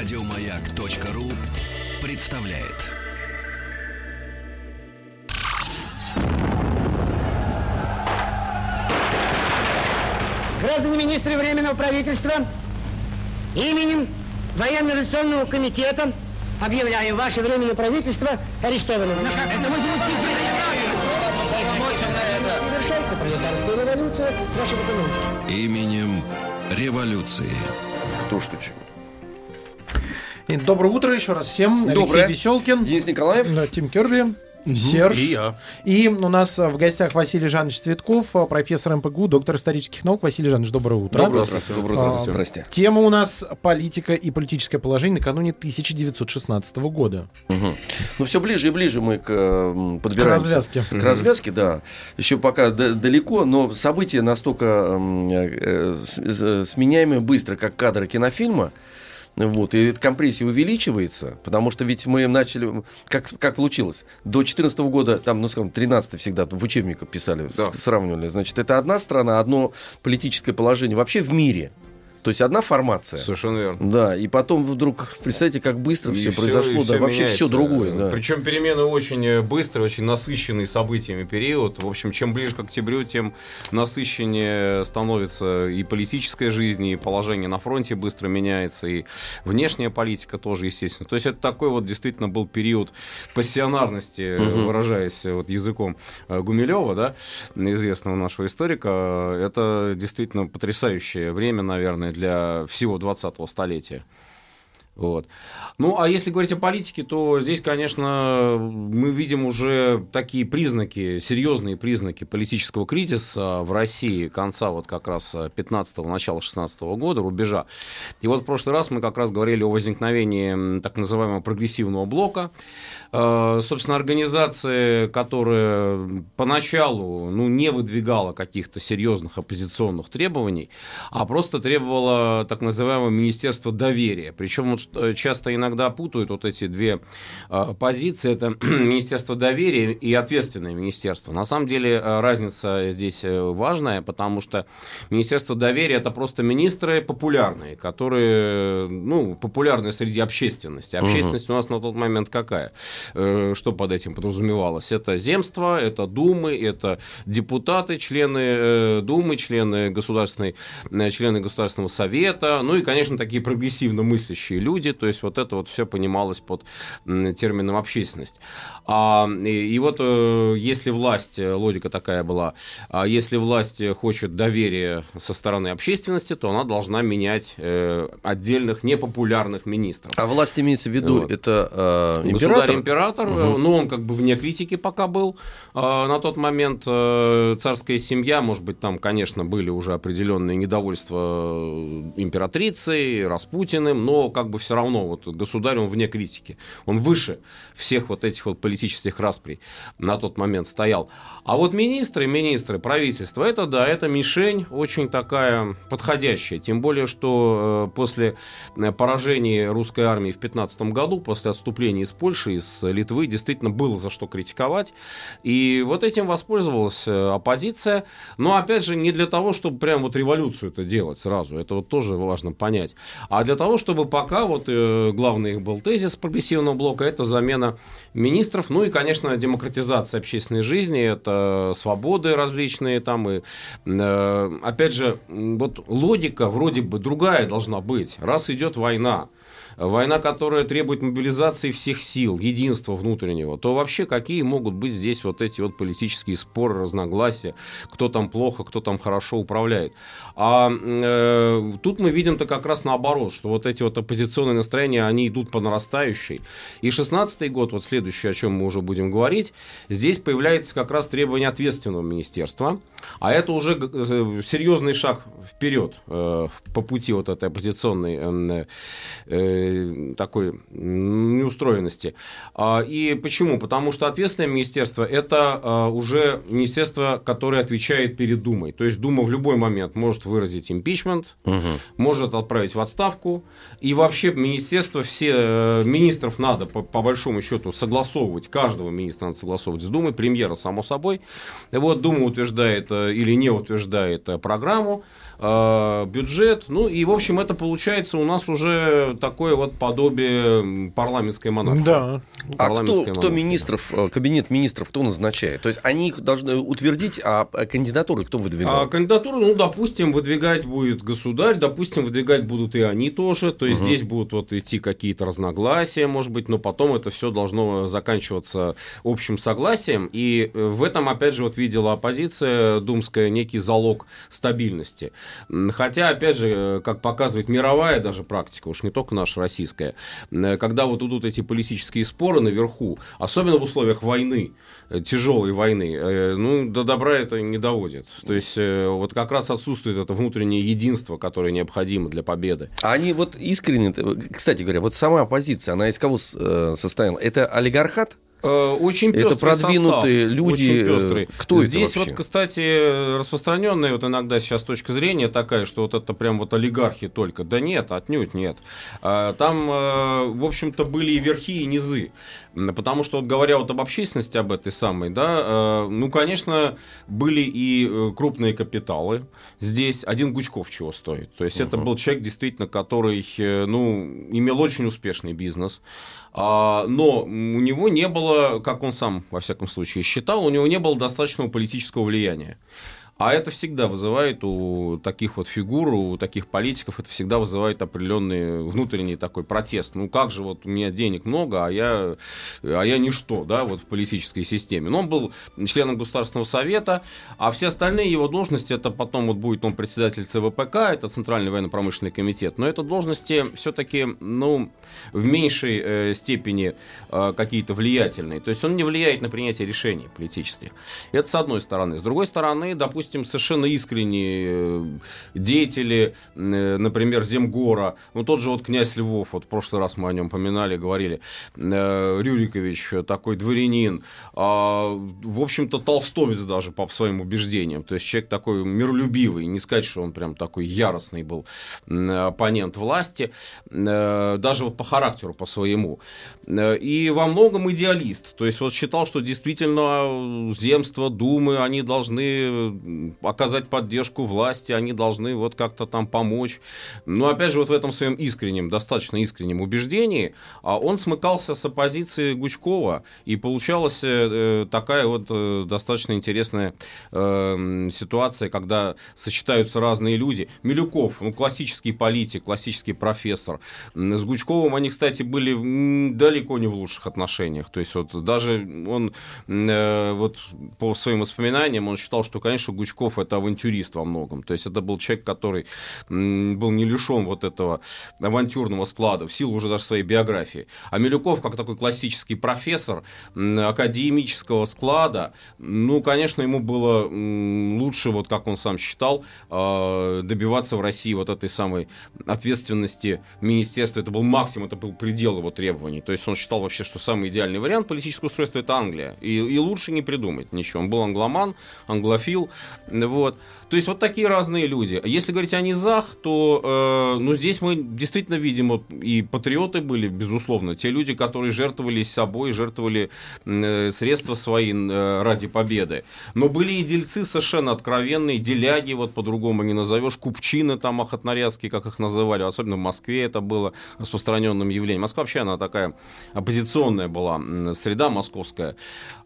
Радиомаяк.ру представляет. Граждане министры Временного правительства, именем Военно-революционного комитета объявляю ваше Временное правительство арестованным. Это пролетарская революция экономики. Именем революции. Кто что чего. И доброе утро еще раз всем. Доброе. Алексей Веселкин. Денис Николаев. Тим Керби. Серж. И я. И у нас а, в гостях Василий Жанович Цветков, а, профессор МПГУ, доктор исторических наук. Василий Жанович, доброе утро. Доброе утро. Доброе утро. А, Здрасте. Тема у нас политика и политическое положение накануне 1916 года. Мгм. Ну, все ближе и ближе мы к, м, подбираемся. К развязке. К развязке, да. Еще пока далеко, но события настолько э, сменяемые быстро, как кадры кинофильма. Вот, и эта компрессия увеличивается, потому что ведь мы начали, как, как получилось, до 2014 года, там, ну, скажем, 13 всегда в учебниках писали, с- сравнивали, значит, это одна страна, одно политическое положение вообще в мире. То есть одна формация. Совершенно верно. Да, и потом вдруг, представьте, как быстро И все произошло, и да, всё вообще все другое, да. Причем перемены очень э, быстрые, очень насыщенный событиями период. В общем, чем ближе к октябрю, тем насыщеннее становится и политическая жизнь, и положение на фронте быстро меняется, и внешняя политика тоже, естественно. То есть это такой вот действительно был период пассионарности, Мгм. выражаясь э, вот языком Гумилева, да, известного нашего историка. Это действительно потрясающее время, наверное, для всего 20-го столетия. Вот. Ну, а если говорить о политике, то здесь, конечно, мы видим уже такие признаки, серьезные признаки политического кризиса в России конца вот как раз 15-го, начала 16 года, рубежа. И вот в прошлый раз мы как раз говорили о возникновении так называемого прогрессивного блока. Э, Собственно, организация, которая поначалу ну, не выдвигала каких-то серьезных оппозиционных требований, а просто требовала так называемого Министерства доверия. Причем вот, э, часто иногда путают вот эти две э, позиции. Это Министерство доверия и ответственное министерство. На самом деле разница здесь важная, потому что Министерство доверия это просто министры популярные, которые, ну, популярные среди общественности. Общественность у нас на тот момент какая? Э, Что под этим подразумевалось? Это земство, это думы, это депутаты, члены э, думы, члены государственной, э, члены государственного совета, ну и, конечно, такие прогрессивно мыслящие люди, то есть вот это вот все понималось под термином общественность. А, и, и вот если власть, логика такая была, а если власть хочет доверия со стороны общественности, то она должна менять отдельных непопулярных министров. А власть имеется в виду, Вот. это э, император? Государь-император, э, ну, он как бы вне критики пока был. А, На тот момент э, царская семья, может быть, там, конечно, были уже определенные недовольства э, императрицей, Распутиным, но как бы все равно вот государь, он вне критики. Он выше всех вот этих вот политических расприй на тот момент стоял. А вот министры, министры, правительство, это да, это мишень очень такая подходящая. Тем более, что э, после э, поражения русской армии в 15 году, после отступления из Польши, из Литвы, действительно было за что критиковать. И вот этим воспользовалась э, оппозиция. Но, опять же, не для того, чтобы прям вот революцию это делать сразу. Это вот тоже важно понять. А для того, чтобы пока вот э, главный их был тезис прогрессивного блока, это замена министров. Ну и, конечно, демократизация общественной жизни, это свободы различные там. И, э, опять же, вот логика вроде бы другая должна быть. Раз идет война, война, которая требует мобилизации всех сил, единства внутреннего, то вообще какие могут быть здесь вот эти вот политические споры, разногласия, кто там плохо, кто там хорошо управляет. А э, тут мы видим-то как раз наоборот, что вот эти вот оппозиционные настроения, они идут по нарастающей. И 16 год, вот следующий, о чем мы уже будем говорить, здесь появляется как раз требование ответственного министерства, а это уже э, серьезный шаг вперед э, по пути вот этой оппозиционной э, э, такой неустроенности. А, И почему? Потому что ответственное министерство это а, уже министерство, которое отвечает перед Думой. То есть Дума в любой момент может выразить импичмент, может отправить в отставку. И вообще министерство, все э, министров надо по, по большому счету согласовывать, каждого министра надо согласовывать с Думой, премьера само собой. И вот Дума утверждает э, или не утверждает программу, бюджет. Ну и, в общем, это получается у нас уже такое такое вот подобие парламентской монархии. Да. А кто, кто министров, э, кабинет министров, кто назначает? То есть они их должны утвердить, а кандидатуры кто выдвигает? А кандидатуру, ну, допустим, выдвигать будет государь, допустим, выдвигать будут и они тоже. То есть угу. здесь будут вот идти какие-то разногласия, может быть, но потом это все должно заканчиваться общим согласием. И э, в этом, опять же, вот видела оппозиция думская некий залог стабильности. Хотя, опять же, э, как показывает мировая даже практика, уж не только наша российская, когда вот идут эти политические споры, наверху, особенно в условиях войны, э, тяжелой войны, э, ну, до добра это не доводит. То есть э, вот как раз отсутствует это внутреннее единство, которое необходимо для победы. А они вот искренне, кстати говоря, вот сама оппозиция, она из кого состояла? Это олигархат? Э, очень пестрый Это продвинутые состав, люди. Очень пестрый. Кто Здесь это вот, кстати, распространенная вот иногда сейчас точка зрения такая, что вот это прям вот олигархи только. Да нет, отнюдь нет. А, там, э, в общем-то, были и верхи, и низы. Потому что, вот говоря вот об общественности, об этой самой, да, э, ну, конечно, были и крупные капиталы. Здесь один Гучков чего стоит. То есть uh-huh. это был человек, действительно, который, ну, имел очень успешный бизнес. А, но у него не было, как он сам, во всяком случае, считал, у него не было достаточного политического влияния. А это всегда вызывает у таких вот фигур, у таких политиков, это всегда вызывает определенный внутренний такой протест. Ну как же вот у меня денег много, а я, а я ничто, да, вот в политической системе. Но он был членом Государственного совета, а все остальные его должности, это потом вот будет он председатель ЦВПК, это Центральный военно-промышленный комитет, но это должности все-таки, ну, в меньшей э, степени э, какие-то влиятельные. То есть он не влияет на принятие решений политических. Это с одной стороны. С другой стороны, допустим, допустим, совершенно искренние э, деятели, э, например, Земгора, ну тот же вот князь Львов, вот в прошлый раз мы о нем поминали, говорили, э, Рюрикович, такой дворянин, а, в общем-то, толстовец даже по своим убеждениям, то есть человек такой миролюбивый, не сказать, что он прям такой яростный был оппонент власти, даже вот по характеру, по своему. И во многом идеалист, то есть вот считал, что действительно земство, думы, они должны оказать поддержку власти, они должны вот как-то там помочь. Но опять же, вот в этом своем искреннем, достаточно искреннем убеждении, а он смыкался с оппозицией Гучкова, и получалась э, такая вот э, достаточно интересная э, ситуация, когда сочетаются разные люди. Милюков, ну, классический политик, классический профессор. С Гучковым они, кстати, были далеко не в лучших отношениях. То есть вот даже он вот по своим воспоминаниям, он считал, что, конечно, Гучков Крючков это авантюрист во многом. То есть это был человек, который был не лишен вот этого авантюрного склада в силу уже даже своей биографии. А Милюков, как такой классический профессор академического склада, ну, конечно, ему было лучше, вот как он сам считал, а, добиваться в России вот этой самой ответственности министерства. Это был максимум, это был предел его требований. То есть он считал вообще, что самый идеальный вариант политического устройства это Англия. И, и лучше не придумать ничего. Он был англоман, англофил, вот. То есть вот такие разные люди. Если говорить о низах, то э, ну, здесь мы действительно видим, вот, и патриоты были, безусловно, те люди, которые жертвовали собой, жертвовали э, средства свои э, ради победы. Но были и дельцы совершенно откровенные, деляги, вот по-другому не назовешь, купчины там охотнорядские, как их называли, особенно в Москве это было распространенным явлением. Москва вообще, она такая оппозиционная была, среда московская,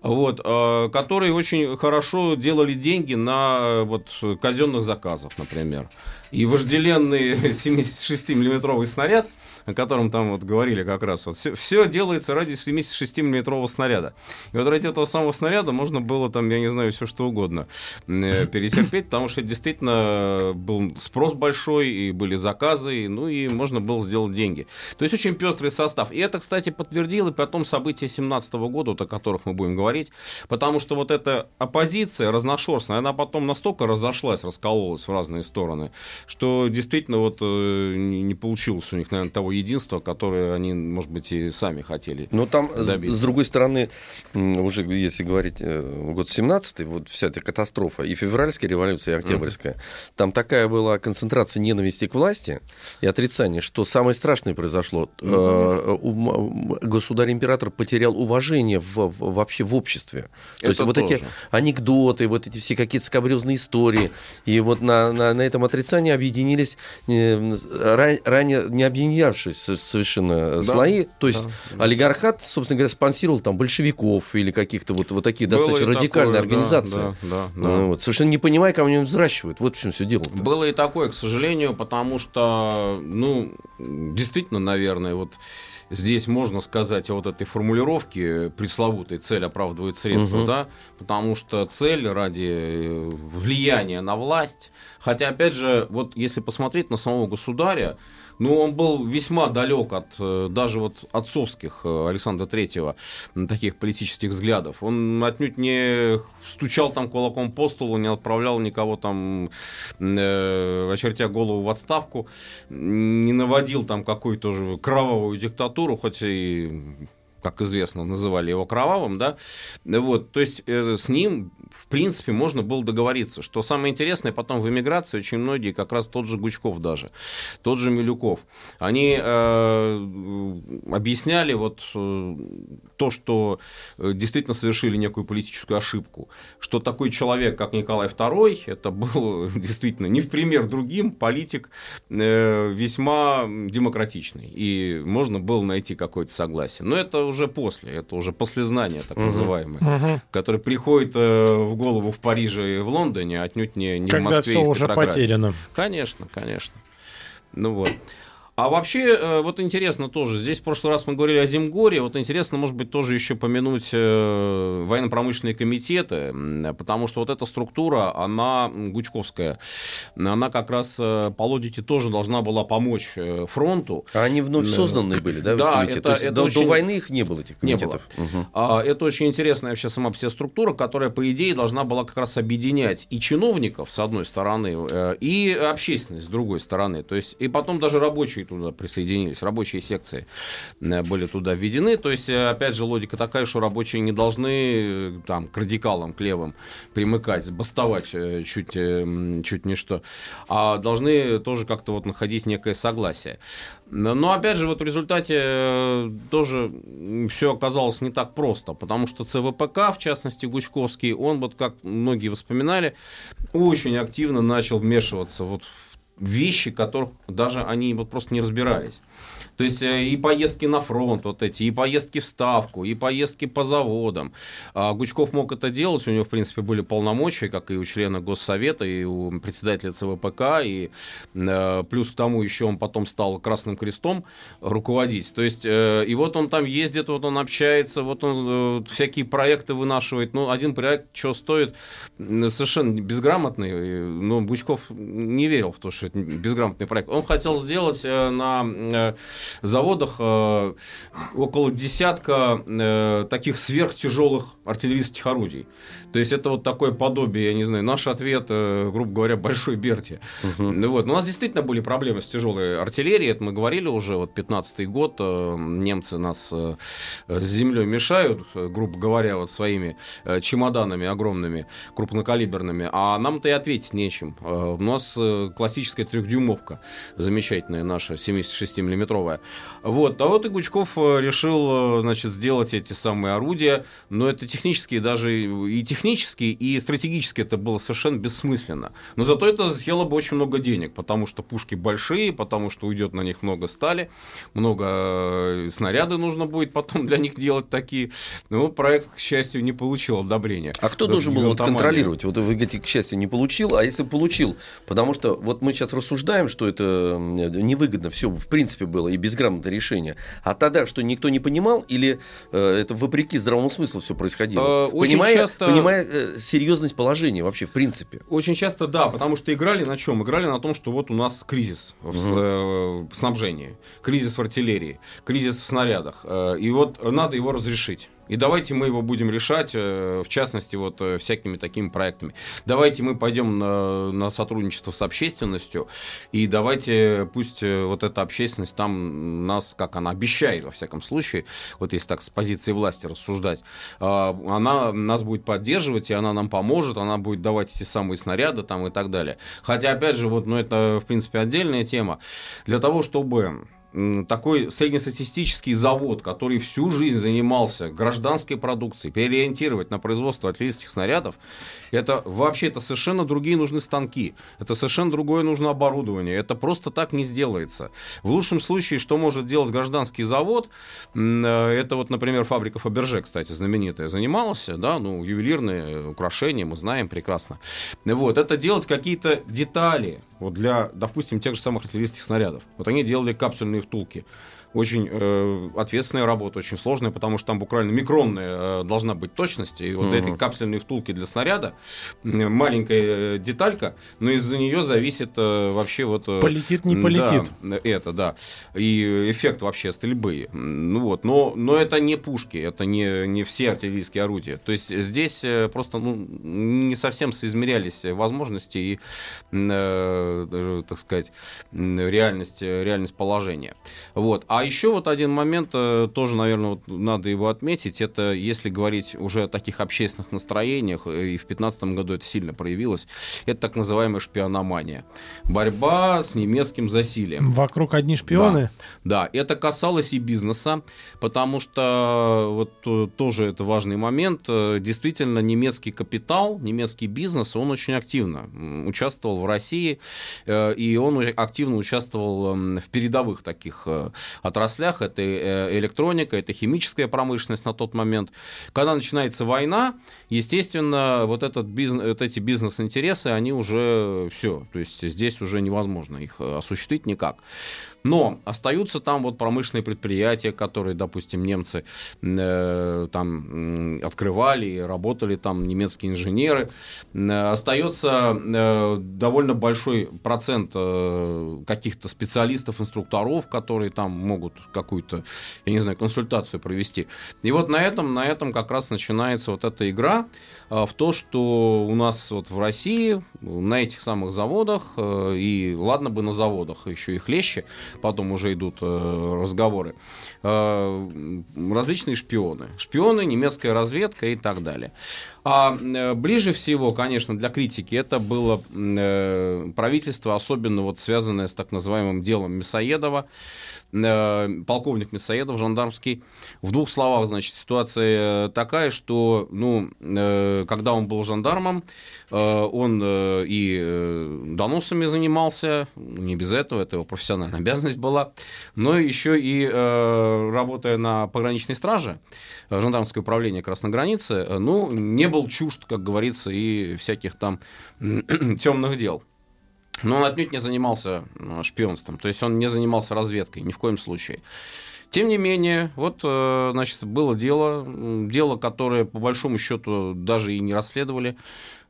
вот, э, которые очень хорошо делали деньги на э, вот казенных заказов, например. И вожделенный 76-миллиметровый снаряд – о котором там вот говорили как раз. Вот все, все делается ради 76 миллиметрового снаряда. И вот ради этого самого снаряда можно было там, я не знаю, все что угодно э, перетерпеть, потому что действительно был спрос большой, и были заказы, и, ну и можно было сделать деньги. То есть очень пестрый состав. И это, кстати, подтвердило потом события 17 года, вот о которых мы будем говорить, потому что вот эта оппозиция разношерстная, она потом настолько разошлась, раскололась в разные стороны, что действительно вот э, не получилось у них, наверное, того единства, которое они, может быть, и сами хотели Но там, добиться. с другой стороны, уже если говорить э, год 17 вот вся эта катастрофа, и февральская революция, и октябрьская, mm-hmm. там такая была концентрация ненависти к власти и отрицания, что самое страшное произошло. Mm-hmm. Государь-император потерял уважение в, в, вообще в обществе. То Это есть вот тоже. эти анекдоты, вот эти все какие-то скабрезные истории. И вот на, на, на этом отрицании объединились э, ран, ранее не объединявшиеся совершенно Да, слои. То есть да. олигархат, собственно говоря, спонсировал там большевиков или каких-то вот, вот такие Было достаточно радикальные такое, да, организации. Да, да, да. Ну, вот, совершенно не понимая, кого они взращивают. Вот в чем все дело. Было и такое, к сожалению, потому что, ну, действительно, наверное, вот здесь можно сказать о вот этой формулировке пресловутой «цель оправдывает средства», Мгм. да, потому что цель ради э, влияния на власть, хотя, опять же, вот если посмотреть на самого государя, ну, он был весьма далек от э, даже вот отцовских э, Александра Третьего таких политических взглядов. Он отнюдь не стучал там кулаком по столу, не отправлял никого там, э, очертя голову в отставку, не наводил там какую-то же кровавую диктатуру, хоть и как известно, называли его кровавым, да, вот, то есть э, с ним, в принципе, можно было договориться, что самое интересное, потом в эмиграции очень многие, как раз тот же Гучков даже, тот же Милюков, они э, объясняли вот э, то, что э, действительно совершили некую политическую ошибку, что такой человек, как Николай II, это был действительно не в пример другим политик, э, весьма демократичный, и можно было найти какое-то согласие. Но это уже после, это уже послезнание, так называемое, Мгм. которое приходит э, в голову в Париже и в Лондоне, а отнюдь не, не в Когда Москве и все в уже потеряно. Конечно, конечно. Ну вот. А вообще, э, вот интересно тоже, здесь в прошлый раз мы говорили о Зимгоре, вот интересно, может быть, тоже еще помянуть э, военно-промышленные комитеты, потому что вот эта структура, она гучковская, она как раз э, по логике тоже должна была помочь фронту. А они вновь Да. созданные были, да, Да, комитеты? это- это до, до очень- войны их не было, этих Не комитетов? Мгм. А, Это очень интересная вообще сама по себе структура, которая, по идее, должна была как раз объединять и чиновников, с одной стороны, и общественность, с другой стороны. То есть, и потом даже рабочие туда присоединились, рабочие секции э, были туда введены. То есть, э, опять же, логика такая, что рабочие не должны э, там, к радикалам, к левым примыкать, бастовать чуть, чуть не что, а должны тоже как-то вот находить некое согласие. Но, опять же, вот в результате тоже все оказалось не так просто, потому что ЦВПК, в частности Гучковский, он вот, как многие вспоминали, очень активно начал вмешиваться вот в вещи, которых даже они вот просто не разбирались. То есть э, и поездки на фронт вот эти, и поездки в Ставку, и поездки по заводам. А Гучков мог это делать, у него, в принципе, были полномочия, как и у члена Госсовета, и у председателя ЦВПК, и э, плюс к тому еще он потом стал Красным Крестом руководить. То есть, э, и вот он там ездит, вот он общается, вот он всякие проекты вынашивает. Ну, один проект, что стоит, совершенно безграмотный, но Гучков не верил в то, что это безграмотный проект. Он хотел сделать на заводах э, около десятка э, таких сверхтяжелых артиллерийских орудий. То есть это вот такое подобие, я не знаю, наш ответ, э, грубо говоря, большой Берти. Ну вот. Но у нас действительно были проблемы с тяжелой артиллерией, это мы говорили уже, вот 15-й год, э, немцы нас э, с землей мешают, грубо говоря, вот своими чемоданами огромными, крупнокалиберными, а нам-то и ответить нечем. У нас классическая трехдюймовка, замечательная наша, 76-миллиметровая. Вот. А вот и Гучков решил, значит, сделать эти самые орудия, но это технически даже и технически, и стратегически это было совершенно бессмысленно. Но зато это съело бы очень много денег, потому что пушки большие, потому что уйдет на них много стали, много э, снаряды нужно будет потом для них делать такие. Но проект, к счастью, не получил одобрения. А кто должен был вот контролировать? Вот вы говорите, к счастью, не получил, а если получил? Потому что вот мы сейчас рассуждаем, что это невыгодно, все в принципе было и безграмотное решение. А тогда что никто не понимал или э, это вопреки здравому смыслу все происходило? Э, очень понимая часто- понимая э, серьезность положения вообще в принципе. Очень часто да, потому что играли на чем? Играли на том, что вот у нас кризис в, с- э, снабжении, кризис в артиллерии, кризис в снарядах. э, И вот надо его разрешить. И давайте мы его будем решать, э, в частности, вот э, всякими такими проектами. Давайте мы пойдем на, на сотрудничество с общественностью, и давайте пусть э, вот эта общественность там нас, как она обещает, во всяком случае, вот если так с позиции власти рассуждать, а, она нас будет поддерживать, и она нам поможет, она будет давать эти самые снаряды там и так далее. Хотя, опять же, вот, ну, это, в принципе, отдельная тема. Для того, чтобы такой среднестатистический завод, который всю жизнь занимался гражданской продукцией, переориентировать на производство артиллерийских снарядов, это вообще это совершенно другие нужны станки, это совершенно другое нужно оборудование, это просто так не сделается. В лучшем случае, что может делать гражданский завод, э, это вот, например, фабрика Фаберже, кстати, знаменитая, занималась, да, ну, ювелирные украшения, мы знаем прекрасно. Вот, это делать какие-то детали, вот для, допустим, тех же самых артиллерийских снарядов. Вот они делали капсульные втулки очень э, ответственная работа, очень сложная, потому что там буквально микронная э, должна быть точность. И вот uh-huh. этой капсульной втулки для снаряда маленькая э, деталька, но из-за нее зависит э, вообще вот... Э, полетит, не полетит. Да, это, да. И эффект вообще стрельбы. Ну вот, но, но это не пушки, это не, не все артиллерийские орудия. То есть здесь э, просто ну, не совсем соизмерялись возможности и, э, э, так сказать, реальность, реальность положения. Вот. А еще вот один момент, э, тоже, наверное, вот надо его отметить, это если говорить уже о таких общественных настроениях, э, и в 2015 году это сильно проявилось, это так называемая шпиономания. Борьба с немецким засилием. Вокруг одни шпионы? Да, да это касалось и бизнеса, потому что вот э, тоже это важный момент. Действительно, немецкий капитал, немецкий бизнес, он очень активно участвовал в России, и он активно участвовал в передовых таких отраслях. Это э, электроника, это химическая промышленность на тот момент. Когда начинается война, естественно, вот, этот бизнес, вот эти бизнес-интересы, они уже все. То есть здесь уже невозможно их э, осуществить никак. Но остаются там вот промышленные предприятия, которые, допустим, немцы э, там открывали, работали там немецкие инженеры. Э, остается э, довольно большой процент э, каких-то специалистов, инструкторов, которые там могут какую-то, я не знаю, консультацию провести. И вот на этом, на этом как раз начинается вот эта игра э, в то, что у нас вот в России на этих самых заводах, э, и ладно бы на заводах, еще и хлеще, потом уже идут э, разговоры, э, различные шпионы. Шпионы, немецкая разведка и так далее. А э, ближе всего, конечно, для критики это было э, правительство, особенно вот связанное с так называемым делом Мясоедова. Э, полковник Мясоедов, жандармский. В двух словах, значит, ситуация такая, что, ну, э, когда он был жандармом, э, он и доносами занимался, не без этого, это его профессиональная обязанность была, но еще и работая на пограничной страже, жандармское управление Красной границы, ну, не был чужд, как говорится, и всяких там темных дел. Но он отнюдь не занимался э, шпионством, то есть он не занимался разведкой, ни в коем случае. Тем не менее, вот, э, значит, было дело, дело, которое, по большому счету, даже и не расследовали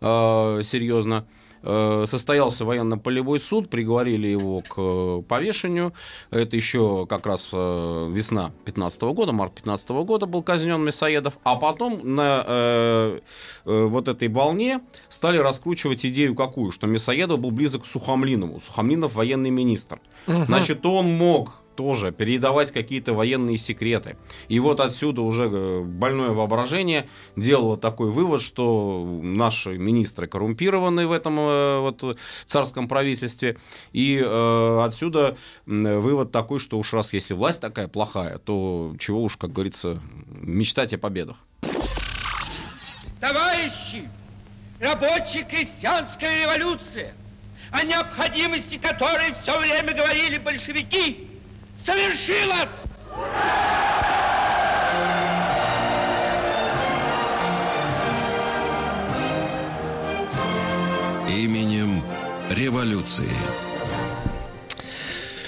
э, серьезно. Э, состоялся военно-полевой суд, приговорили его к э, повешению. Это еще как раз э, весна 15 года, март 15 года был казнен Мясоедов. А потом на э, э, вот этой волне стали раскручивать идею какую, что Мясоедов был близок к Сухомлинову. Сухомлинов военный министр. Угу. Значит, он мог тоже передавать какие-то военные секреты. И вот отсюда уже э, больное воображение делало такой вывод, что наши министры коррумпированы в этом э, вот, царском правительстве. И э, отсюда вывод такой, что уж раз если власть такая плохая, то чего уж, как говорится, мечтать о победах. Товарищи, рабочая крестьянская революция, о необходимости которой все время говорили большевики, совершилось! Именем революции.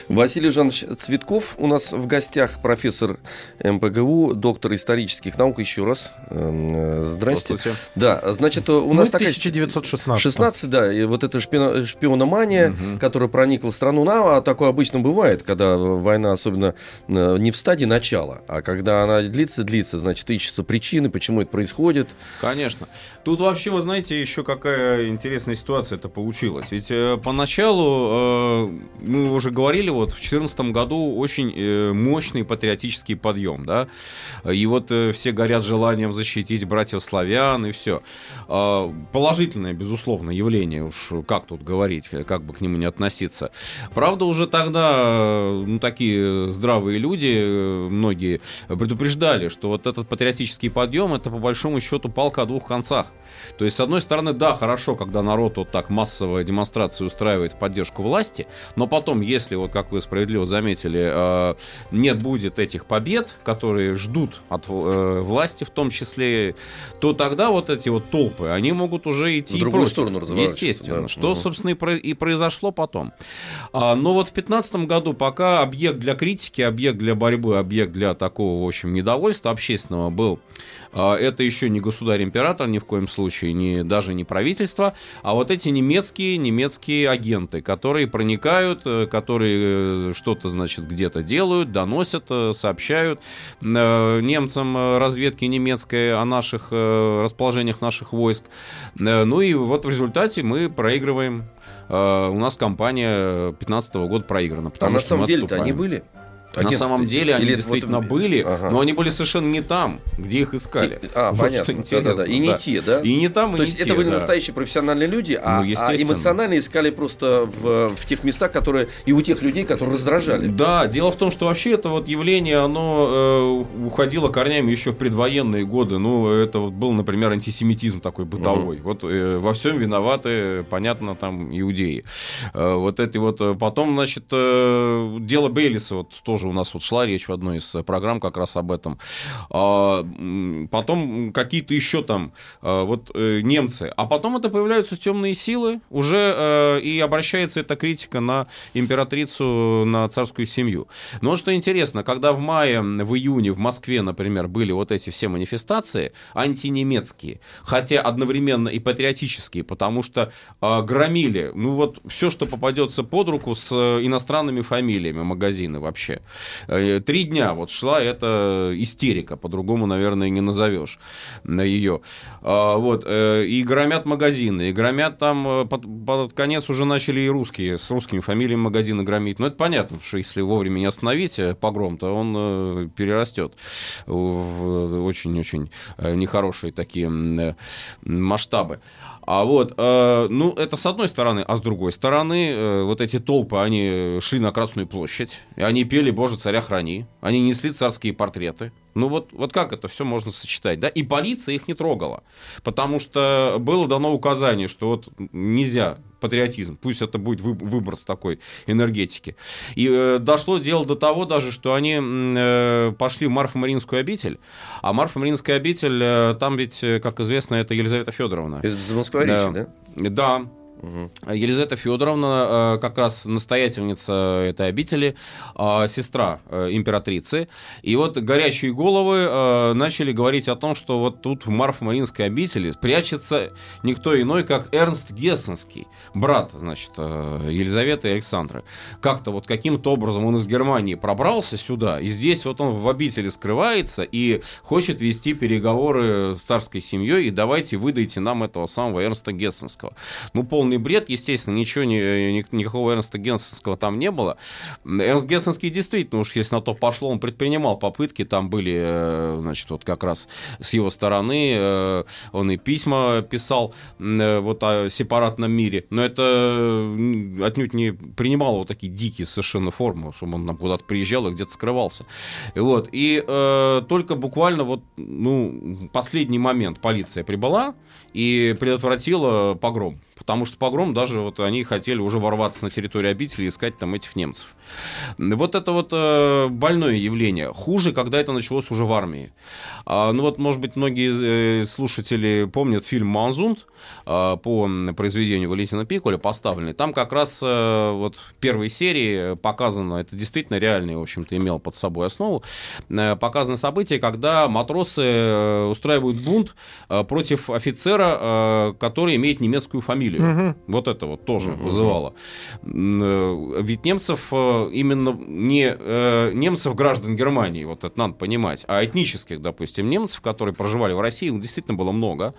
Василий Жанович Цветков у нас в гостях, профессор МПГУ, доктор исторических наук. Еще раз. Эм, здрасте. Да, значит, у нас такая... 1916. 16, да, и вот эта шпино, шпиономания, угу. которая проникла в страну, ну, а такое обычно бывает, когда война особенно э, не в стадии начала, а когда она длится, длится, значит, ищутся причины, почему это происходит. Конечно. Тут вообще, вы знаете, еще какая интересная ситуация это получилась. Ведь э, поначалу э, мы уже говорили вот в 2014 году очень э, мощный патриотический подъем, да, и вот э, все горят желанием защитить братьев славян и все. Э, положительное, безусловно, явление, уж как тут говорить, как бы к нему не относиться. Правда, уже тогда, э, ну, такие здравые люди, э, многие предупреждали, что вот этот патриотический подъем, это по большому счету палка о двух концах. То есть, с одной стороны, да, хорошо, когда народ вот так массовая демонстрация устраивает поддержку власти, но потом, если, вот как вы справедливо заметили, э, нет будет этих побед, которые ждут от э, власти в том числе, то тогда вот эти вот толпы, они могут уже идти В другую против. сторону Естественно, да. что, собственно, и, про- и произошло потом. А, но вот в 2015 году пока объект для критики, объект для борьбы, объект для такого, в общем, недовольства общественного был это еще не государь-император ни в коем случае, не, даже не правительство, а вот эти немецкие, немецкие агенты, которые проникают, э, которые э, что-то, значит, где-то делают, доносят, э, сообщают немцам разведки немецкой о наших расположениях наших войск. Ну и вот в результате мы проигрываем. У нас кампания 15 года проиграна. А Потому на что самом деле-то они отступаем. Были? На самом деле они Или действительно вот- были, Ага. но они были совершенно не там, где их искали. И- А, Вот понятно. что интересно, Да-да-да. И не да. те, да? И не там, и То не есть те, это были да. настоящие профессиональные люди, а, Ну, а эмоционально искали просто в, в тех местах, которые и у тех людей, которые раздражали. Да, дело в том, что вообще это вот явление, оно э, уходило корнями еще в предвоенные годы. Ну, это вот был, например, антисемитизм такой бытовой. Вот э, во всем виноваты, понятно, там иудеи. Э, вот эти вот э, потом, значит, э, дело Бейлиса, вот тоже у нас вот шла речь в одной из э, программ как раз об этом. А, потом какие-то еще там э, вот э, немцы. А потом это появляются темные силы уже и обращается эта критика на императрицу, на царскую семью. Но что интересно, когда в мае, в июне в Москве, например, были вот эти все манифестации антинемецкие, хотя одновременно и патриотические, потому что громили, ну вот все, что попадется под руку с иностранными фамилиями магазины вообще. Э, Три дня вот шла эта истерика, по-другому, наверное, не назовешь ее. Вот, э, и громят магазины, и громят там, э, под, под конец уже начали и русские, с русскими фамилиями магазины громить. Но это понятно, что если вовремя не остановить погром, то он перерастет в очень-очень нехорошие такие масштабы. А вот, э, ну, это с одной стороны, а с другой стороны, э, вот эти толпы, они шли на Красную площадь, и они пели «Боже, царя храни», они несли царские портреты. Ну вот, вот как это все можно сочетать, да? И полиция их не трогала, потому что было дано указание, что вот нельзя патриотизм, пусть это будет вы- выброс такой энергетики. И э, дошло дело до того даже, что они э, пошли в Марфо-Маринскую обитель, а Марфо-Маринская обитель, э, там ведь, э, как известно, это Елизавета Федоровна. Это в Москворечье, да? Да, Мгм. Елизавета Федоровна, э, как раз настоятельница этой обители, э, сестра э, императрицы. И вот горячие головы начали говорить о том, что вот тут в Марфо-Маринской обители прячется никто иной, как Эрнст Гессенский, брат, значит, Елизаветы и Александры. Как-то вот каким-то образом он из Германии пробрался сюда, и здесь вот он в обители скрывается и хочет вести переговоры с царской семьей, и давайте выдайте нам этого самого Эрнста Гессенского. Ну, полный бред, естественно, ничего, не, ни- никакого Эрнста Гессенского там не было. Эрнст Гессенский действительно, уж если на то пошло, он предпринимал попытки, там были, э, значит, вот как раз с его стороны, э, он и письма писал э, вот о сепаратном мире, но это отнюдь не принимало вот такие дикие совершенно формы, чтобы он там куда-то приезжал и где-то скрывался. Вот, и э, только буквально вот, ну, последний момент полиция прибыла и предотвратила погром. Потому что погром даже вот они хотели уже ворваться на территорию обители и искать там этих немцев. Вот это вот э, больное явление. Хуже, когда это началось уже в армии. А, ну вот, может быть, многие э, слушатели помнят фильм «Манзунд» э, по м, произведению Валентина Пикуля поставленный. Там как раз э, вот в первой серии показано, это действительно реальный, в общем-то, имел под собой основу, э, показано событие, когда матросы э, устраивают бунт э, против офицера, э, который имеет немецкую фамилию. Мгм. Вот это вот тоже Мгм. вызывало. Э, Ведь немцев э, именно не э, немцев граждан Германии, вот это надо понимать, а этнических, допустим, немцев, которые проживали в России, их действительно было много.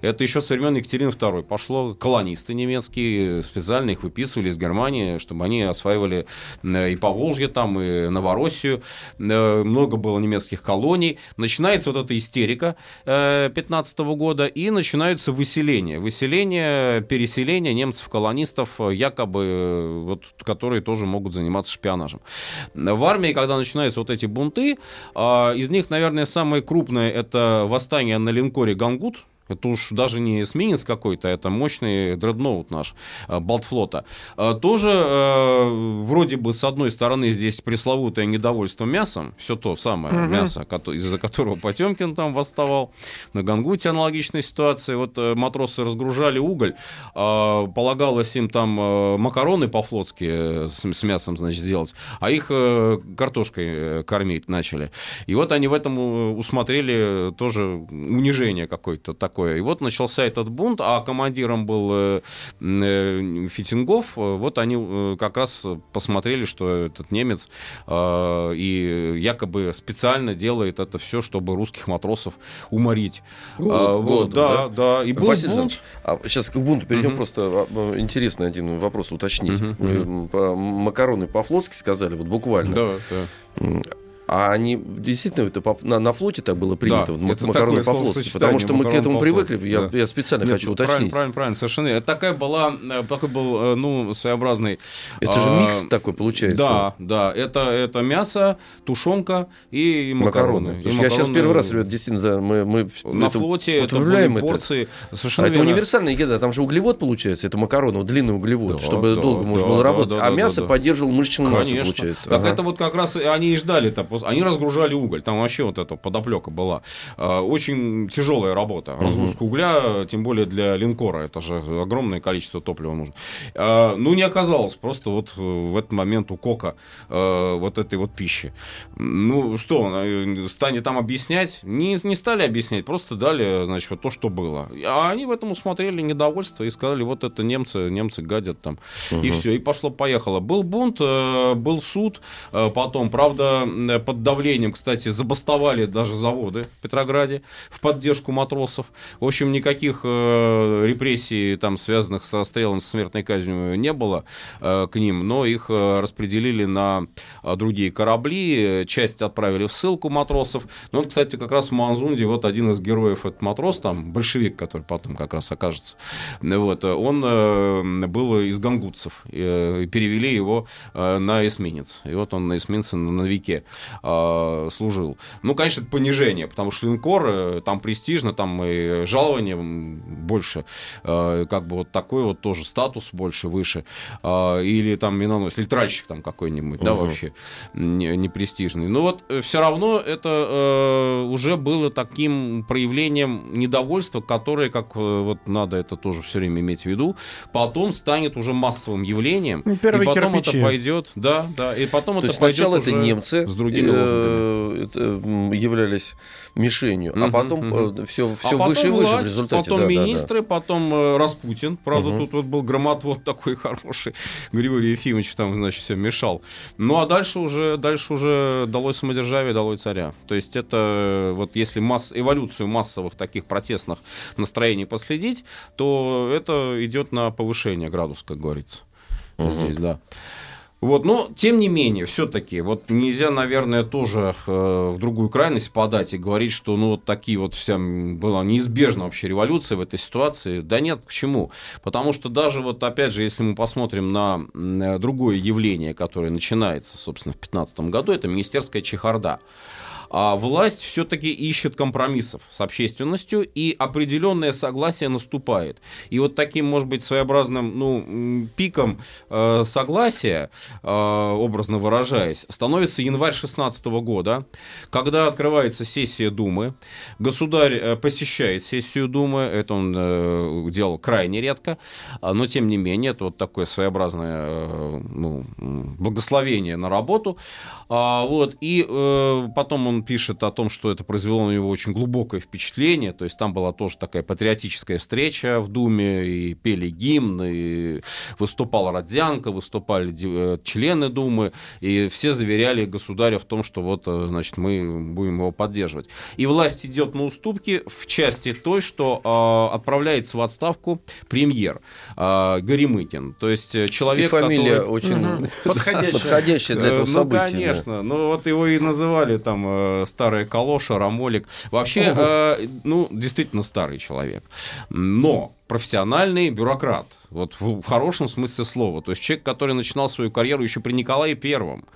Это еще со времен Екатерины II пошло. Колонисты немецкие специально их выписывали из Германии, чтобы они осваивали э, и Поволжье там, и Новороссию. Э, Много было немецких колоний. Начинается вот эта истерика 15 года, и начинаются выселения. Выселения, переселения немцев-колонистов, э, якобы, э, вот, которые тоже могут заниматься шпионажем. В армии, когда начинаются вот эти бунты, а, из них, наверное, самое крупное это восстание на линкоре «Гангут», это уж даже не эсминец какой-то, это мощный дредноут наш, э, Балтфлота. Э, Тоже э, вроде бы с одной стороны здесь пресловутое недовольство мясом, все то самое Мгм. мясо, из-за которого Потемкин там восставал. На Гангуте аналогичная ситуация. Вот матросы разгружали уголь, а, полагалось им там макароны по-флотски с, с мясом, значит, сделать, а их э, картошкой кормить начали. И вот они в этом усмотрели тоже унижение какое-то такое. И вот начался этот бунт, а командиром был э, э, Фитингов. Вот они э, как раз посмотрели, что этот немец и якобы специально делает это все, чтобы русских матросов уморить. Голод- А, голодом, да, да. И был Василий бунт. А сейчас к бунту перейдем, Мгм. просто а, интересный один вопрос уточнить. М, по- макароны по-флотски сказали, вот буквально. Да, да. А они действительно это по- на, на флоте так было принято, Да, вот м- это макароны по-флотски? словосочетание, Потому что мы к этому привыкли, я, да. я специально Нет, хочу ну, уточнить. Правильно, правильно, правильно, совершенно. Это такая была, э, такой был, э, ну, своеобразный... Это же а, микс такой получается. Да, да, это, это мясо, тушенка и макароны. Макароны. И я сейчас первый раз, ребят, действительно, за- мы, мы На это флоте это употребляем были это. порции. А Совершенно это верно. универсальная еда, там же углевод получается, это макароны, вот длинный углевод, Да, чтобы да, долго можно да, было да, работать. да, а да, мясо да. поддерживало мышечную массу, получается. Так Ага. это вот как раз они и ждали-то. Пос- Они разгружали уголь. Там вообще вот эта подоплека была. А, Очень тяжелая работа. Разгрузка угля, тем более для линкора. Это же огромное количество топлива нужно. А, Ну, не оказалось просто вот э, в этот момент у Кока э, вот этой вот пищи. Ну, что, э, станет там объяснять? Не, не стали объяснять, просто дали, значит, вот то, что было. А они в этом усмотрели недовольство и сказали, вот это немцы, немцы гадят там. И все, и пошло-поехало. Был бунт, был суд, потом, правда, под давлением, кстати, забастовали даже заводы в Петрограде в поддержку матросов. В общем, никаких э, репрессий, там, связанных с расстрелом, с смертной казнью не было э, к ним, но их э, распределили на э, другие корабли, э, часть отправили в ссылку матросов. Ну, вот, кстати, как раз в Манзунде вот один из героев, этот матрос, там, большевик, который потом как раз окажется, вот, он э, был из гангутцев, э, перевели его э, на эсминец. И вот он на эсминце на новике э, служил. Ну, конечно, это понижение, потому что линкор, э, там престижно, там и жалование больше, э, как бы вот такой вот тоже статус больше, выше. Э, Или там миноносец, или тральщик там какой-нибудь, да, Мгм. вообще не, не престижный. Но вот все равно это э, уже было таким проявлением недовольства, которое, как э, вот надо это тоже все время иметь в виду, потом станет уже массовым явлением. Ну, первые и потом кирпичи. это пойдет, да, да, и потом То это есть пойдет сначала это уже немцы с другими э, являлись мишенью, а потом все, А все потом выше и выше в результате. Потом министры, потом э, Распутин. Правда, тут вот был громотвод такой хороший. Григорий Ефимович там, значит, все мешал. Ну, а дальше уже, дальше уже далось самодержавие, далось царя. То есть это э, вот если масс, эволюцию массовых таких протестных настроений последить, то это идет на повышение градуса, как говорится. Здесь, да. Вот, но тем не менее, все-таки, вот нельзя, наверное, тоже э, в другую крайность подать и говорить, что ну вот такие вот вся была неизбежна вообще революция в этой ситуации. Да нет, к чему? Потому что даже вот опять же, если мы посмотрим на м, э, другое явление, которое начинается, собственно, в 2015 году, это министерская чехарда. А власть все-таки ищет компромиссов с общественностью, и определенное согласие наступает. И вот таким, может быть, своеобразным ну, пиком э, согласия, э, образно выражаясь, становится январь 16 года, когда открывается сессия Думы. Государь э, посещает сессию Думы, это он э, делал крайне редко, а, но тем не менее, это вот такое своеобразное э, ну, благословение на работу. А, вот, и э, потом он он пишет о том, что это произвело на него очень глубокое впечатление. То есть там была тоже такая патриотическая встреча в Думе, и пели гимн, и выступала Родзянко, выступали э, члены Думы, и все заверяли государя в том, что вот, э, значит, мы будем его поддерживать. И власть идет на уступки в части той, что э, отправляется в отставку премьер э, Горемыкин. То есть э, человек, И фамилия который... очень Подходящая. подходящая для этого Э, события. Ну, конечно. Ну, вот его и называли там э, старая калоша, рамолик. Вообще, э, ну, действительно старый человек. Но профессиональный бюрократ. Вот в, в хорошем смысле слова. То есть человек, который начинал свою карьеру еще при Николае Первом.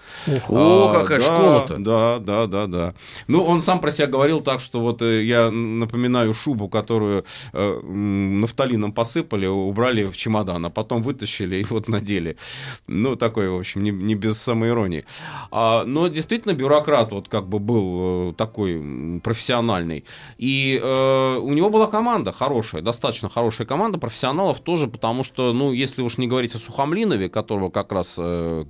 О, А, какая да, школа-то. Да, да, да, да. Ну, он сам про себя говорил так, что вот э, я напоминаю шубу, которую э, нафталином посыпали, убрали в чемодан, а потом вытащили и вот надели. Ну, такой, в общем, не, не без самоиронии. А, но действительно бюрократ вот как бы был э, такой профессиональный. И э, у него была команда хорошая, достаточно хорошая команда профессионалов тоже, потому что, ну, если уж не говорить о Сухомлинове, которого как раз э,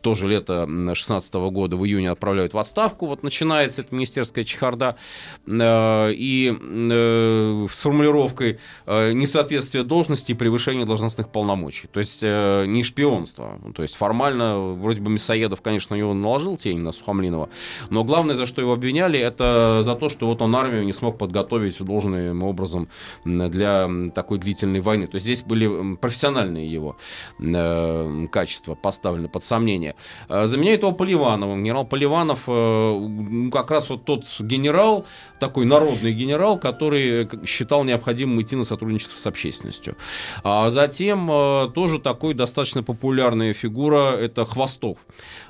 тоже лето 16 года в июне отправляют в отставку, вот начинается эта министерская чехарда, э, и э, с формулировкой э, несоответствие должности и превышение должностных полномочий. То есть э, не шпионство. То есть формально, вроде бы Мясоедов, конечно, на него наложил тень на Сухомлинова, но главное, за что его обвиняли, это за то, что вот он армию не смог подготовить должным образом для м, такой длительной войны. То есть здесь были профессиональные его э, качества поставлены под сомнение. Э, Заменяет его Поливановым. Генерал Поливанов э, как раз вот тот генерал, такой народный генерал, который э, считал необходимым идти на сотрудничество с общественностью. А затем э, тоже такой достаточно популярная фигура это Хвостов.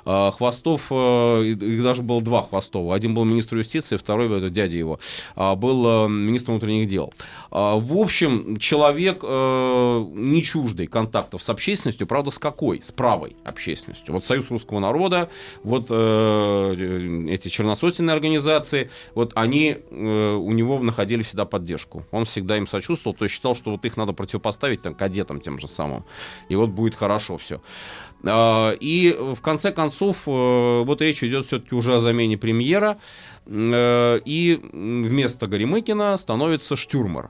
А, Хвостов, э, их их даже было два Хвостова. Один был министр юстиции, второй, это дядя его, а, был э, министром внутренних дел. А, В общем, человек э, не чуждый контактов с общественностью, правда, с какой? С правой общественностью. Вот Союз русского народа, вот э, эти черносотенные организации, вот они э, у него находили всегда поддержку. Он всегда им сочувствовал, то есть считал, что вот их надо противопоставить там, кадетам тем же самым. И вот будет хорошо все. А, И в конце концов, э, вот речь идет все-таки уже о замене премьера. Э, И вместо Горемыкина становится Штюрмар.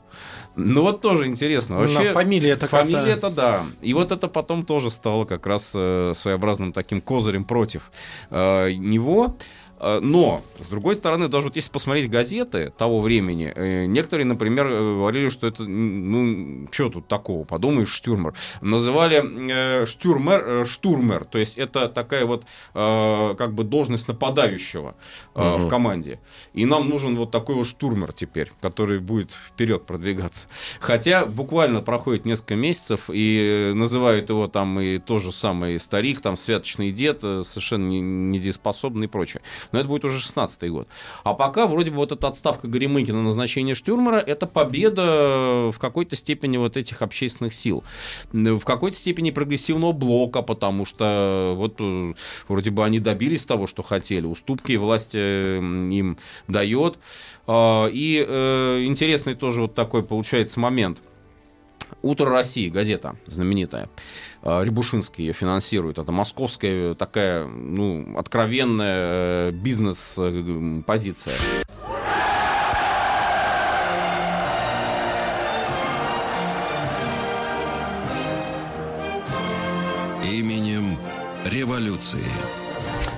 Ну вот тоже интересно. Вообще, Фамилия как-то- это да. И вот это потом тоже стало как раз э, своеобразным таким козырем против э, него. Э, Но, с другой стороны, даже вот если посмотреть газеты того времени, э, некоторые, например, э, говорили, что это, ну, что тут такого, подумаешь, штюрмер. Называли э, штюрмер, э, штурмер, то есть это такая вот э, как бы должность нападающего э, в команде. И нам нужен вот такой вот штурмер теперь, который будет вперед продвигаться. Хотя буквально проходит несколько месяцев, и называют его там и то же самое старик, там святочный дед, совершенно не- недееспособный и прочее. Но это будет уже 16 год. А пока вроде бы вот эта отставка Горемыкина на назначение Штюрмера, это победа в какой-то степени вот этих общественных сил. В какой-то степени прогрессивного блока, потому что вот э, вроде бы они добились того, что хотели. Уступки власть э, им дает. А, И э, интересный тоже вот такой получается момент. «Утро России», газета знаменитая. А, Рябушинский ее финансирует. Это московская такая, ну, откровенная э, бизнес-позиция. Именем революции.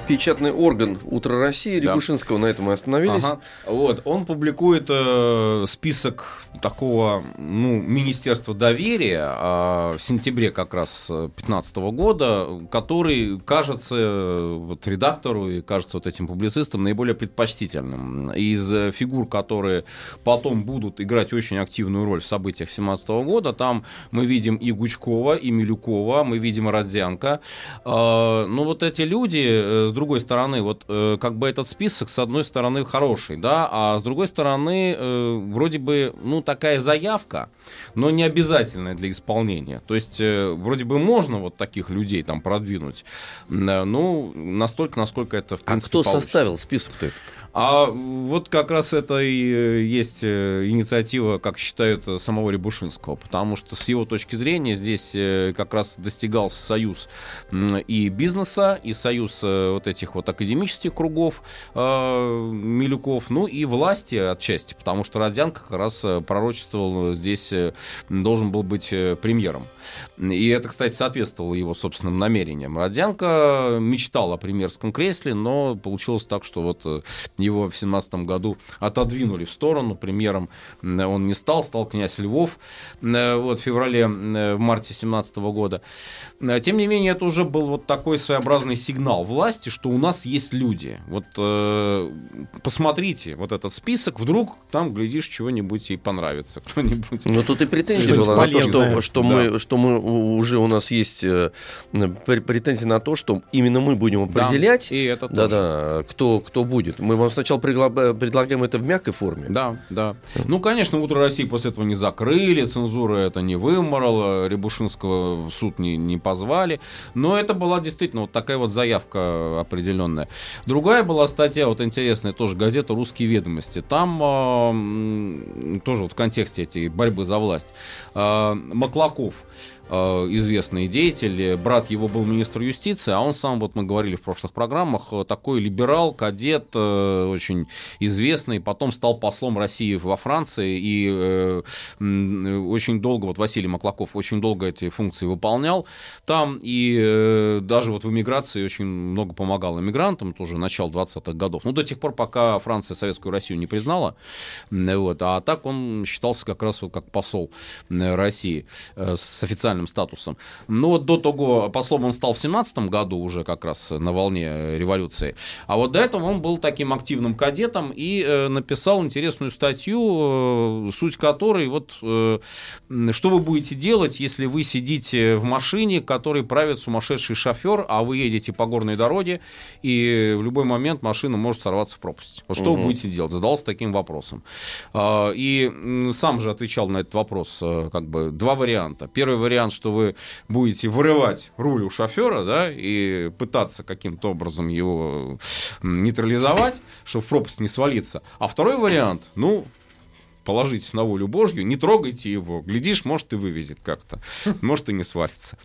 Печатный орган «Утро России» Да. Рябушинского, на этом мы остановились. Ага. Вот, он публикует э, список такого, ну, Министерства доверия а, в сентябре как раз 2015 года, который кажется э, вот редактору и кажется вот этим публицистам наиболее предпочтительным. Из э, фигур, которые потом будут играть очень активную роль в событиях 2017 года, там мы видим и Гучкова, и Милюкова, мы видим Родзянко. А, Но вот эти люди, э, с другой стороны, вот э, как бы этот список, с одной стороны, хороший, да, а с другой стороны, э, вроде бы, ну, такая заявка, но не обязательная для исполнения. То есть, э, вроде бы можно вот таких людей там продвинуть, э, ну, настолько, насколько это, в А принципе, кто получится. составил список-то этот? А вот как раз это и э, есть э, инициатива, как считают, самого Рябушинского, потому что с его точки зрения здесь как раз достигался союз и бизнеса, и союз вот этих вот академических кругов Милюков, ну и власти отчасти, потому что Родянко как раз пророчествовал здесь, должен был быть премьером. И это, кстати, соответствовало его собственным намерениям. Родянко мечтал о премьерском кресле, но получилось так, что вот э, его в 17 году отодвинули в сторону. Премьером он не стал, стал князь Львов э, вот, в феврале, в марте 17 года. Э, тем не менее, это уже был вот такой своеобразный сигнал власти, что у нас есть люди. Вот э, посмотрите вот этот список, вдруг там, глядишь, чего-нибудь и понравится кто-нибудь. Но тут и претензия была на то, что, что, да. мы, что мы уже у нас есть э, претензии на то, что именно мы будем определять, да, и это да, да, кто, кто будет. Мы вам сначала предлагаем это в мягкой форме. Да, да. Ну, конечно, «Утро России» после этого не закрыли, цензура это не выморала, Рябушинского в суд не, не позвали, но это была действительно вот такая вот заявка определенная. Другая была статья, вот интересная, тоже газета «Русские ведомости». Там э, тоже вот в контексте этой борьбы за власть э, Маклаков Э, известный деятель. Брат его был министр юстиции, а он сам, вот мы говорили в прошлых программах, э, такой либерал, кадет, э, очень известный. Потом стал послом России во Франции и очень долго, вот Василий Маклаков очень долго эти функции выполнял там. И даже вот в эмиграции очень много помогал эмигрантам, тоже начало 20-х годов. Ну, до тех пор, пока Франция Советскую Россию не признала. Вот. А так он считался как раз вот как посол России с официальным официальным статусом. Но вот до того послом он стал в 17 году уже как раз на волне революции. А вот до этого он был таким активным кадетом и э, написал интересную статью, э, суть которой вот э, что вы будете делать, если вы сидите в машине, которой правит сумасшедший шофер, а вы едете по горной дороге, и в любой момент машина может сорваться в пропасть. Вот что угу. вы будете делать? Задался таким вопросом. Э, и сам же отвечал на этот вопрос э, как бы два варианта. Первый вариант вариант, что вы будете вырывать руль у шофера, да, и пытаться каким-то образом его нейтрализовать, чтобы в пропасть не свалиться. А второй вариант, ну, положитесь на волю Божью, не трогайте его, глядишь, может и вывезет как-то, может и не свалится.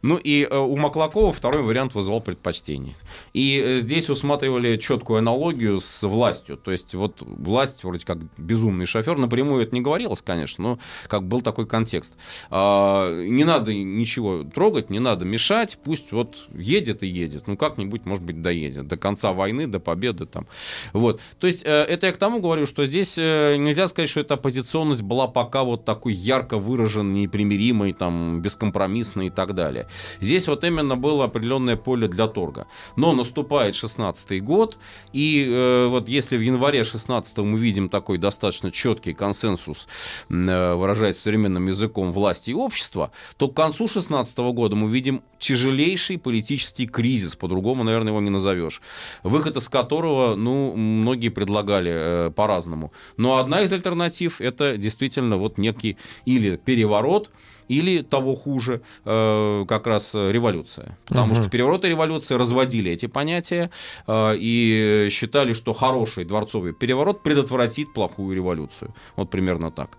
Ну и э, у Маклакова второй вариант вызывал предпочтение. И э, здесь усматривали четкую аналогию с властью, то есть вот власть вроде как безумный шофер, напрямую это не говорилось, конечно, но как был такой контекст. А, не надо ничего трогать, не надо мешать, пусть вот едет и едет, ну как-нибудь, может быть, доедет до конца войны, до победы там. Вот. То есть э, это я к тому говорю, что здесь нельзя сказать, что это эта оппозиционность была пока вот такой ярко выраженной, непримиримой, там, бескомпромиссной и так далее. Здесь вот именно было определенное поле для торга. Но наступает 16 год, и э, вот если в январе 16 мы видим такой достаточно четкий консенсус, э, выражаясь современным языком власти и общества, то к концу 16 года мы видим тяжелейший политический кризис, по-другому, наверное, его не назовешь, выход из которого, ну, многие предлагали э, по-разному. Но одна из альтернатив это действительно вот некий или переворот, или того хуже, э, как раз революция. Потому угу. что переворот и революция разводили эти понятия э, и считали, что хороший дворцовый переворот предотвратит плохую революцию. Вот примерно так.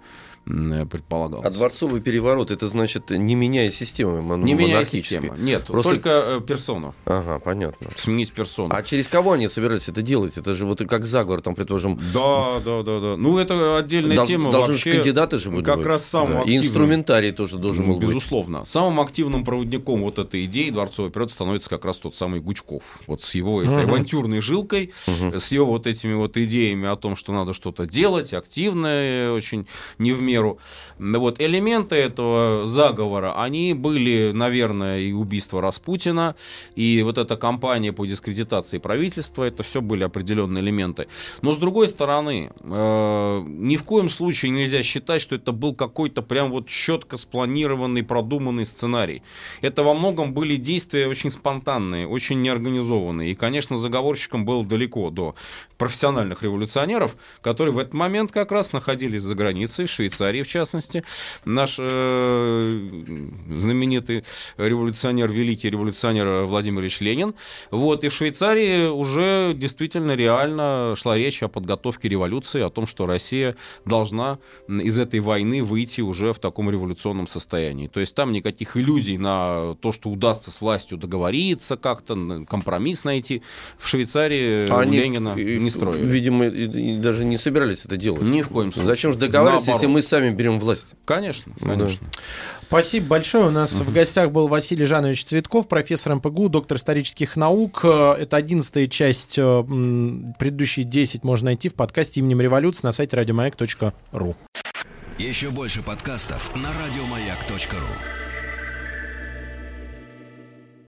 Э, предполагалось. А дворцовый переворот, это значит, не меняя системы Не меняя систему, нет, Просто... только э, персону. Ага, понятно. Сменить персону. А через кого они собирались это делать? Это же вот как заговор, там, предположим... Да, да, да, да. Ну, это отдельная Дол- тема должны вообще. кандидаты же были Как быть. раз самым да. активным... И инструментарий тоже должен был Безусловно. быть. Самым активным проводником вот этой идеи дворцовый период становится как раз тот самый Гучков. Вот с его этой uh-huh. авантюрной жилкой, uh-huh. с его вот этими вот идеями о том, что надо что-то делать, активное, очень не в меру. Вот элементы этого заговора, они были, наверное, и убийство Распутина, и вот эта кампания по дискредитации правительства, это все были определенные элементы. Но с другой стороны, э, ни в коем случае нельзя считать, что это был какой-то прям вот четко спланированный, продуманный сценарий. Это во многом были действия очень спонтанные, очень неорганизованные. И, конечно, заговорщикам было далеко до профессиональных революционеров, которые в этот момент как раз находились за границей, в Швейцарии, Швейцарии, в частности. Наш э, знаменитый революционер, великий революционер Владимир Ильич Ленин. Вот, и в Швейцарии уже действительно реально шла речь о подготовке революции, о том, что Россия должна из этой войны выйти уже в таком революционном состоянии. То есть там никаких иллюзий на то, что удастся с властью договориться как-то, компромисс найти. В Швейцарии А они, Ленина э, не строили. Видимо, и- и даже не собирались это делать. Ни в коем случае. Зачем же договариваться, если мы сами берем власть? Конечно, Ну да. конечно. Спасибо большое. У нас в гостях был Василий Жанович Цветков, профессор МПГУ, доктор исторических наук. Э, Это одиннадцатая часть. э, Предыдущие 10 можно найти в подкасте именем революции на сайте радиомаяк.ру. Еще больше подкастов на радиомаяк.ру.